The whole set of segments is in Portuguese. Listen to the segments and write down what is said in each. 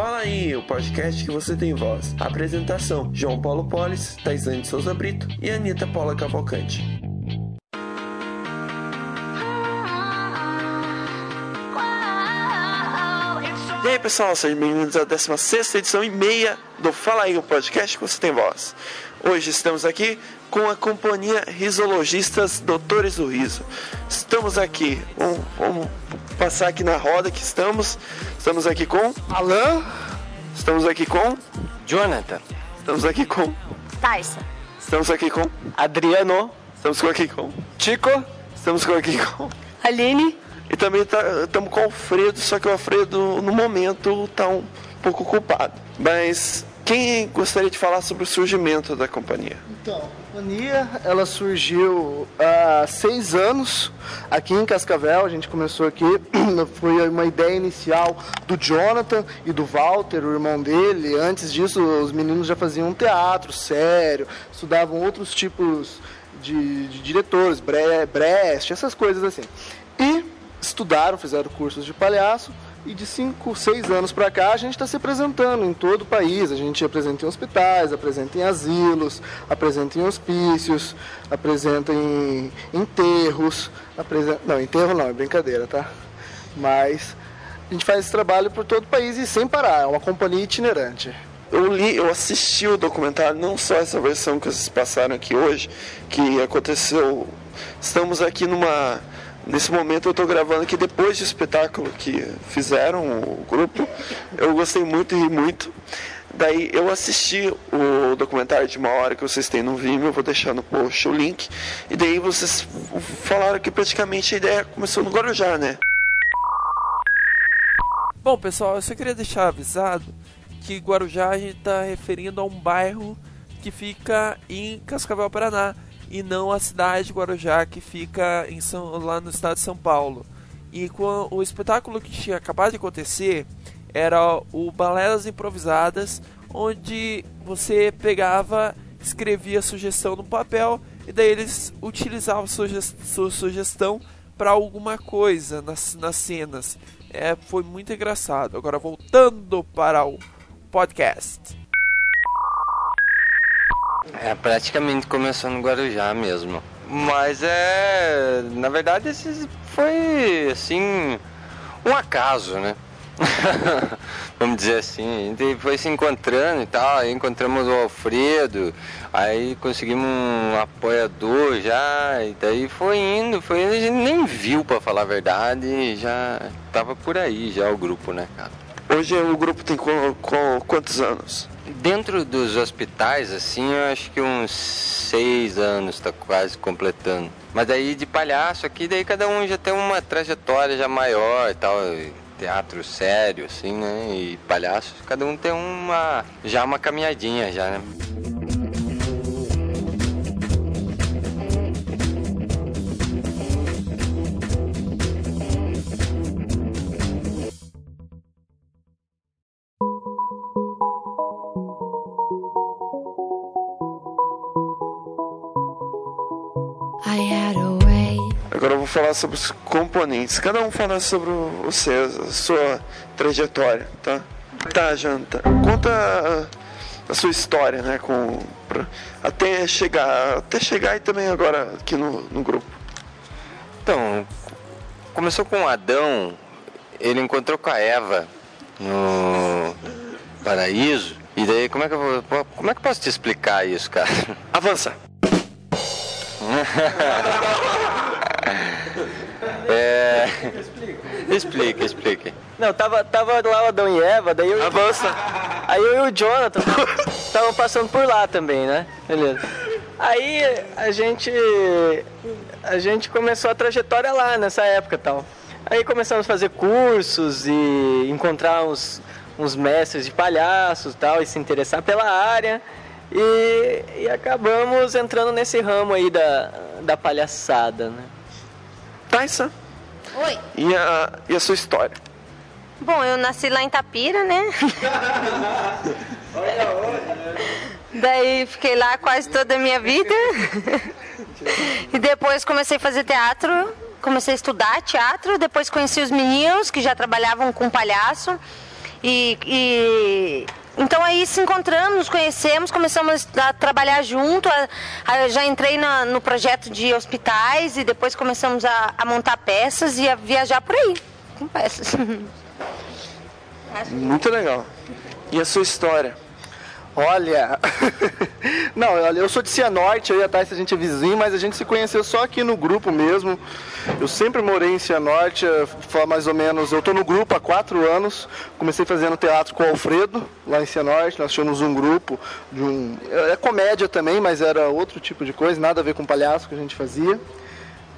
Fala aí, o podcast que você tem voz. Apresentação: João Paulo Polis, Taisane Souza Brito e Anitta Paula Cavalcante. E aí pessoal, sejam bem-vindos à 16 edição e meia do Fala aí, o podcast que você tem voz. Hoje estamos aqui com a companhia Risologistas Doutores do Riso. Estamos aqui, vamos, vamos passar aqui na roda que estamos. Estamos aqui com Alan, estamos aqui com Jonathan, estamos aqui com Taissa. estamos aqui com Adriano, estamos aqui com Chico, estamos aqui com Aline. e também estamos com o Alfredo, só que o Alfredo no momento está um pouco ocupado. Mas quem gostaria de falar sobre o surgimento da companhia? então, a Ania, ela surgiu há seis anos aqui em Cascavel. A gente começou aqui, foi uma ideia inicial do Jonathan e do Walter, o irmão dele. Antes disso, os meninos já faziam teatro sério, estudavam outros tipos de, de diretores, Bre- Brecht, essas coisas assim. E estudaram, fizeram cursos de palhaço. E de 5, 6 anos para cá, a gente está se apresentando em todo o país. A gente apresenta em hospitais, apresenta em asilos, apresenta em hospícios, apresenta em enterros. Apresenta... Não, enterro não, é brincadeira, tá? Mas a gente faz esse trabalho por todo o país e sem parar. É uma companhia itinerante. Eu li, eu assisti o documentário, não só essa versão que vocês passaram aqui hoje, que aconteceu. Estamos aqui numa. Nesse momento eu estou gravando aqui depois do espetáculo que fizeram o grupo. Eu gostei muito e ri muito. Daí eu assisti o documentário de uma hora que vocês têm no Vimeo, eu vou deixar no post o link. E daí vocês falaram que praticamente a ideia começou no Guarujá, né? Bom, pessoal, eu só queria deixar avisado que Guarujá a gente está referindo a um bairro que fica em Cascavel, Paraná, e não a cidade de Guarujá que fica em São, lá no estado de São Paulo. E com o espetáculo que tinha acabado de acontecer era o Balé das Improvisadas, onde você pegava, escrevia sugestão no papel e daí eles utilizavam sua sugestão para alguma coisa nas, nas cenas. É, foi muito engraçado. Agora voltando para o podcast. É, praticamente começou no Guarujá mesmo. Mas é. Na verdade, esse foi assim. Um acaso, né? Vamos dizer assim. A gente foi se encontrando e tal. Aí encontramos o Alfredo. Aí conseguimos um apoiador já. E daí foi indo. Foi indo. A gente nem viu, pra falar a verdade. Já tava por aí já o grupo, né, cara? Hoje o grupo tem qu- qu- quantos anos? Dentro dos hospitais, assim, eu acho que uns seis anos tá quase completando. Mas daí de palhaço aqui, daí cada um já tem uma trajetória já maior e tal. Teatro sério, assim, né? E palhaço, cada um tem uma. já uma caminhadinha já, né? Agora eu vou falar sobre os componentes. Cada um fala sobre o seu, a sua trajetória, tá? Tá, Janta. Conta a, a sua história, né? Com, pra- até chegar. Até chegar e também agora aqui no, no grupo. Então, começou com o Adão, ele encontrou com a Eva no paraíso. E daí, como é que eu vou. Como é que eu posso te explicar isso, cara? Avança! É. Explica, explica. Não, tava, tava lá o Adão e Eva, daí eu, Avança! aí eu e o Jonathan estavam passando por lá também, né? Beleza. Aí a gente a gente começou a trajetória lá nessa época tal. Aí começamos a fazer cursos e encontrar uns, uns mestres de palhaços tal, e se interessar pela área. E, e acabamos entrando nesse ramo aí da, da palhaçada, né? Taissa, Oi. e a, e a sua história? Bom, eu nasci lá em Tapira, né? Daí fiquei lá quase toda a minha vida. e depois comecei a fazer teatro, comecei a estudar teatro, depois conheci os meninos que já trabalhavam com palhaço. E, e então aí se encontramos, nos conhecemos, começamos a trabalhar junto. A, a, já entrei na, no projeto de hospitais e depois começamos a, a, montar peças e a viajar por aí com peças. Muito legal. E a sua história? Olha, não, olha, eu sou de Cianorte, eu e a Thais a gente é vizinho, mas a gente se conheceu só aqui no grupo mesmo. Eu sempre morei em Cianorte, foi mais ou menos, eu estou no grupo há quatro anos, comecei fazendo teatro com o Alfredo, lá em Cianorte, nós tínhamos um grupo de um, é comédia também, mas era outro tipo de coisa, nada a ver com palhaço que a gente fazia.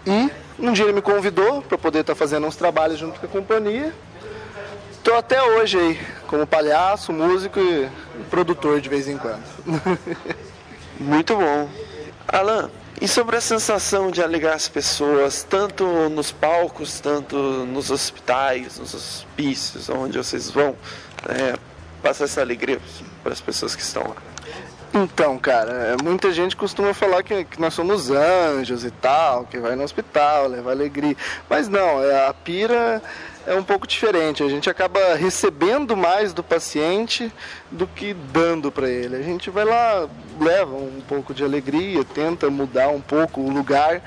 E um dia ele me convidou para poder estar tá fazendo uns trabalhos junto com a companhia, Estou até hoje aí, como palhaço, músico e produtor de vez em quando. Muito bom. Alan, e sobre a sensação de alegrar as pessoas, tanto nos palcos, tanto nos hospitais, nos hospícios, onde vocês vão, é, passar essa alegria para as pessoas que estão lá? Então, cara, muita gente costuma falar que, que, nós somos anjos e tal, que vai no hospital, leva alegria. Mas não, é, a pira é um pouco diferente. A gente acaba recebendo mais do paciente do que dando para ele. A gente vai lá, leva um pouco de alegria, tenta mudar um pouco o lugar,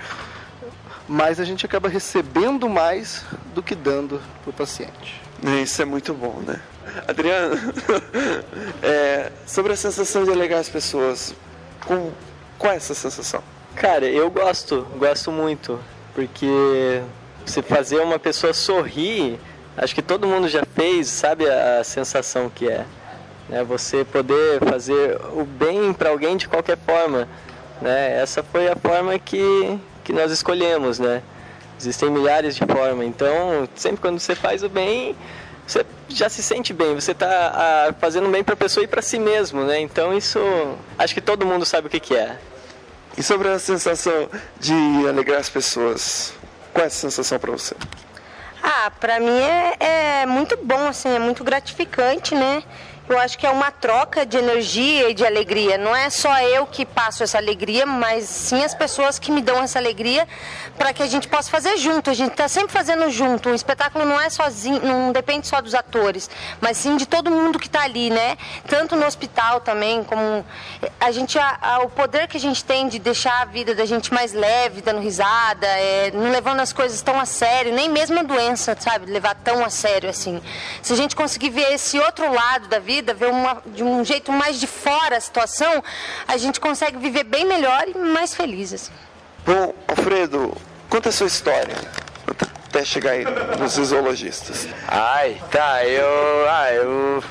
mas a gente acaba recebendo mais do que dando para o paciente. Isso é muito bom, né? Adriano, é, sobre a sensação de alegar as pessoas, com, qual é essa sensação? Cara, eu gosto, gosto muito, porque você fazer uma pessoa sorrir, acho que todo mundo já fez, sabe a, sensação que é. Né? Você poder fazer o bem para alguém de qualquer forma. Né? Essa foi a forma que, que nós escolhemos, né? Existem milhares de formas, então sempre quando você faz o bem, você já se sente bem, você está fazendo bem para a pessoa e para si mesmo, né? Então isso, acho que todo mundo sabe o que, que é. E sobre a sensação de alegrar as pessoas? Qual é a sensação para você? Ah, para mim é, é muito bom, assim, é muito gratificante, né? Eu acho que é uma troca de energia e de alegria. Não é só eu que passo essa alegria, mas sim as pessoas que me dão essa alegria para que a gente possa fazer junto. A gente está sempre fazendo junto. Um espetáculo não é sozinho, não depende só dos atores, mas sim de todo mundo que está ali, né? Tanto no hospital também, como a gente, a, a, o poder que a gente tem de deixar a vida da gente mais leve, dando risada, é, não levando as coisas tão a sério, nem mesmo a doença, sabe, levar tão a sério assim. Se a gente conseguir ver esse outro lado da vida vida, ver uma, de um jeito mais de fora a situação, a gente consegue viver bem melhor e mais felizes. Assim. Bom, Alfredo, conta a sua história até chegar aí nos zoologistas. Ai, tá, eu. Ah, eu.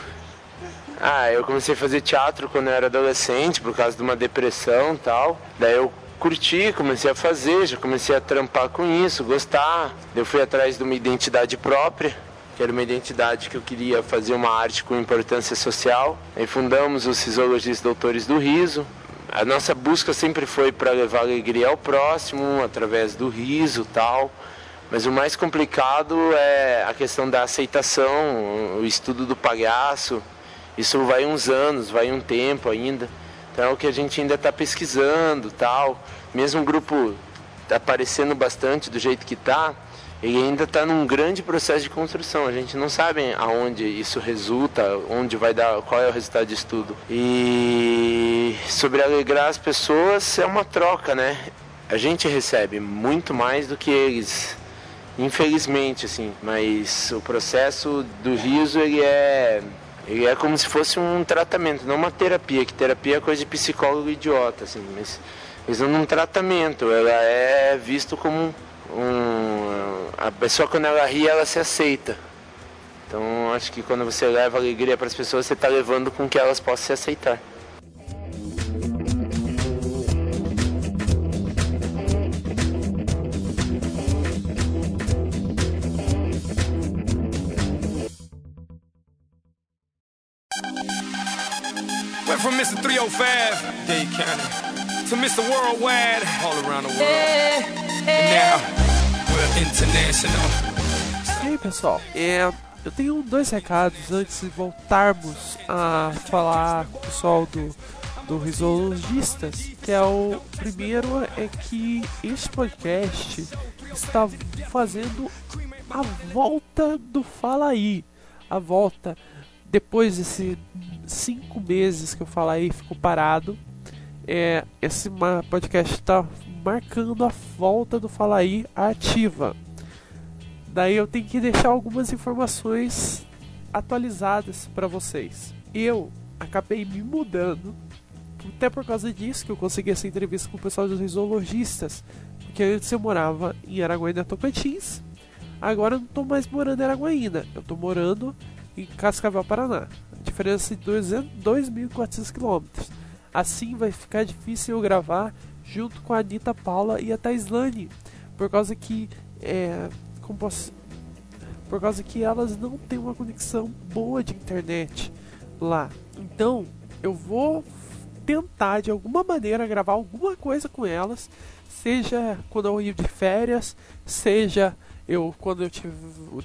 Ah, eu comecei a fazer teatro quando eu era adolescente por causa de uma depressão e tal. Daí eu curti, comecei a fazer, já comecei a trampar com isso, gostar. Eu fui atrás de uma identidade própria que era uma identidade que eu queria fazer uma arte com importância social. Aí fundamos os Fisiologistas Doutores do Riso. A nossa busca sempre foi para levar alegria ao próximo, através do riso tal. Mas o mais complicado é a questão da aceitação, o estudo do palhaço. Isso vai uns anos, vai um tempo ainda. Então é o que a gente ainda está pesquisando tal. Mesmo o grupo aparecendo bastante do jeito que está, ele ainda está num grande processo de construção. A gente não sabe aonde isso resulta, onde vai dar, qual é o resultado disso tudo. E sobre alegrar as pessoas é uma troca, né? A gente recebe muito mais do que eles, infelizmente, assim. Mas o processo do riso ele é ele é como se fosse um tratamento, não uma terapia, que terapia é coisa de psicólogo idiota, assim, mas eles não um tratamento, ela é visto como um, a pessoa quando ela ri, ela se aceita. Então acho que quando você leva alegria para as pessoas, você está levando com que elas possam se aceitar. Went from Mr. 305, Dade County, to Mr. Worldwide, all around the world. International. E aí, pessoal? É, eu tenho dois recados antes de voltarmos a falar com o pessoal do, do Risologistas. Que é o primeiro é que este podcast está fazendo a volta do Fala aí. A volta depois desses cinco meses que eu falar aí ficou parado, é, esse podcast está marcando a volta do Fala aí ativa. Daí eu tenho que deixar algumas informações atualizadas para vocês. Eu acabei me mudando, até por causa disso que eu consegui essa entrevista com o pessoal dos zoologistas, porque antes eu morava em Araguaína, Tocantins, agora eu não estou mais morando em Araguaína, eu estou morando em Cascavel, Paraná. A diferença de 2.400 km. Assim vai ficar difícil eu gravar junto com a Anitta Paula e a Taislane, por causa que é, posso, por causa que elas não têm uma conexão boa de internet lá. Então, eu vou tentar de alguma maneira gravar alguma coisa com elas, seja quando eu ir de férias, seja eu quando eu tiver,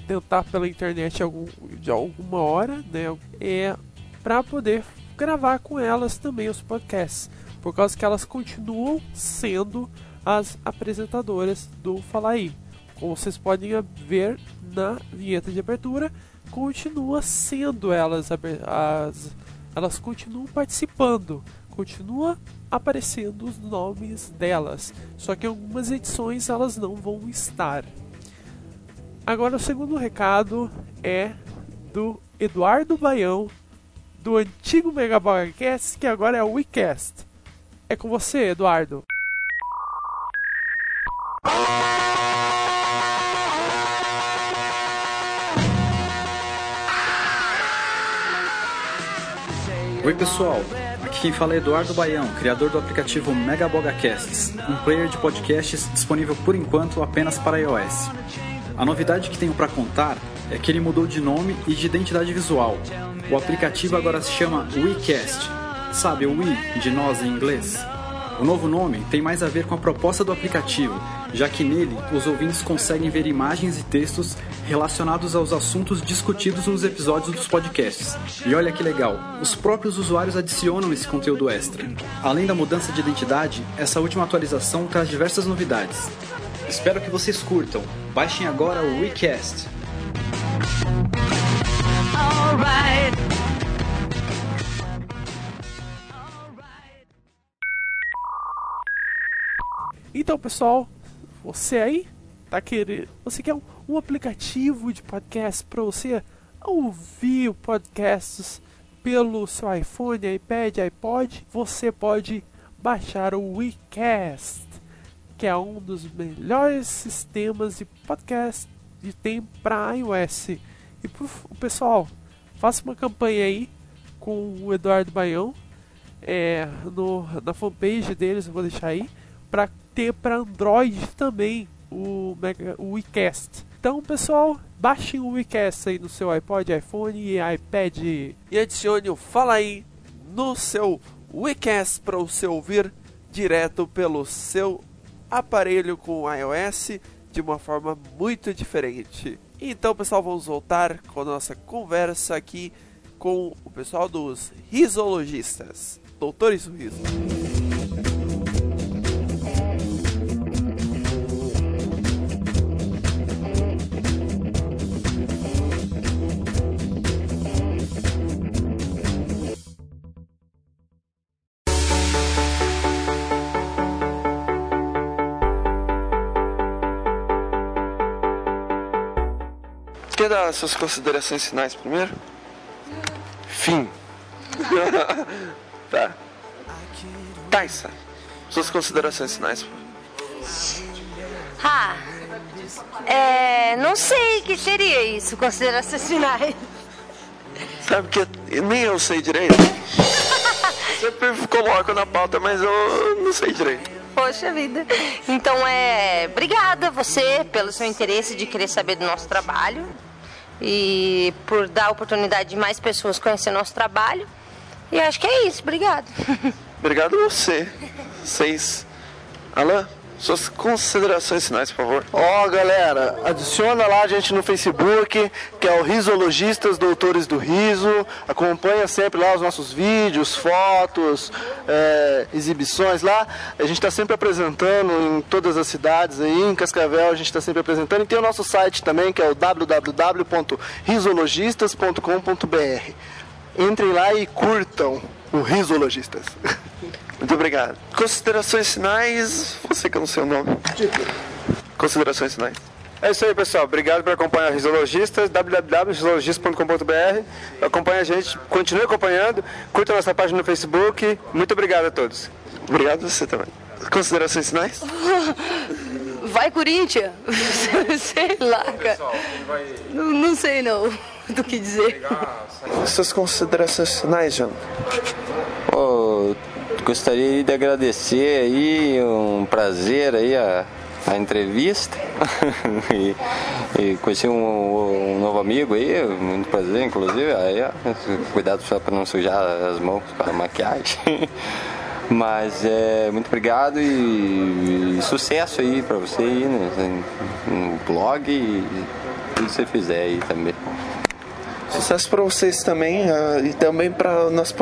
tentar pela internet algum, de alguma hora, né, é para poder gravar com elas também os podcasts, por causa que elas continuam sendo as apresentadoras do Fala aí. Como vocês podem ver na vinheta de abertura, continua sendo elas as elas continuam participando, continua aparecendo os nomes delas, só que em algumas edições elas não vão estar. Agora o segundo recado é do Eduardo Baião, do antigo Megabogcast, que agora é o WeCast. É com você, Eduardo. Oi pessoal, aqui quem fala é Eduardo Baião, criador do aplicativo MegabogaCasts, um player de podcasts disponível por enquanto apenas para iOS. A novidade que tenho para contar é que ele mudou de nome e de identidade visual. O aplicativo agora se chama WeCast, sabe o We de nós em inglês? O novo nome tem mais a ver com a proposta do aplicativo, já que nele os ouvintes conseguem ver imagens e textos relacionados aos assuntos discutidos nos episódios dos podcasts. E olha que legal, os próprios usuários adicionam esse conteúdo extra. Além da mudança de identidade, essa última atualização traz diversas novidades. Espero que vocês curtam. Baixem agora o WeCast. Então, pessoal, você aí tá querendo, você quer um, um aplicativo de podcast para você ouvir podcasts pelo seu iPhone, iPad, iPod, você pode baixar o WeCast, que é um dos melhores sistemas de podcast que tem para iOS. E pro, pessoal, faça uma campanha aí com o Eduardo Baião é, no, na fanpage deles, eu vou deixar aí, para ter para Android também o, Mega, o WeCast. Então, pessoal, baixem o WeCast aí no seu iPod, iPhone e iPad. E adicione o Fala aí no seu WeCast para você ouvir direto pelo seu aparelho com iOS de uma forma muito diferente. Então, pessoal, vamos voltar com a nossa conversa aqui com o pessoal dos risologistas. Doutores do Quer dar suas considerações finais primeiro? Fim. tá. Taissa, suas considerações finais. Ah, é, não sei o que seria isso, considerações finais. Sabe que nem eu sei direito. Sempre coloco na pauta, mas eu não sei direito. Poxa vida. Então é. Obrigada você pelo seu interesse de querer saber do nosso trabalho e por dar oportunidade de mais pessoas conhecer nosso trabalho. E acho que é isso. Obrigada. Obrigado a você. Vocês. Alan, suas considerações finais, por favor. Ó, galera, adiciona lá a gente no Facebook, que é o Risologistas Doutores do Riso. Acompanha sempre lá os nossos vídeos, fotos, é, exibições lá. A gente está sempre apresentando em todas as cidades aí, em Cascavel a gente está sempre apresentando. E tem o nosso site também, que é o www.risologistas.com.br. Entrem lá e curtam o Risologistas. Muito obrigado. Considerações finais, você que eu não sei o nome. Considerações finais. É isso aí, pessoal. Obrigado por acompanhar Risologistas, www.risologistas.com.br. Acompanhe a gente, continue acompanhando, curta nossa página no Facebook. Muito obrigado a todos. Obrigado você também. Considerações finais? Vai, Corinthians! sei lá, cara. Não, não sei não do que dizer. Suas considerações finais, João? Oh, gostaria de agradecer aí, um prazer aí a, a entrevista e, e conheci um, um, novo amigo aí, muito prazer inclusive, aí ó, cuidado só para não sujar as mãos com a maquiagem. Mas é muito obrigado e, e sucesso aí para você aí no, no blog e tudo que você fizer aí também. Sucesso para vocês também uh, e também para nós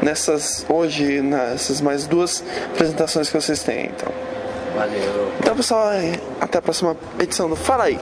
nessas hoje nessas mais duas apresentações que vocês têm. Então. Valeu. Então pessoal, até a próxima edição do Fala aí.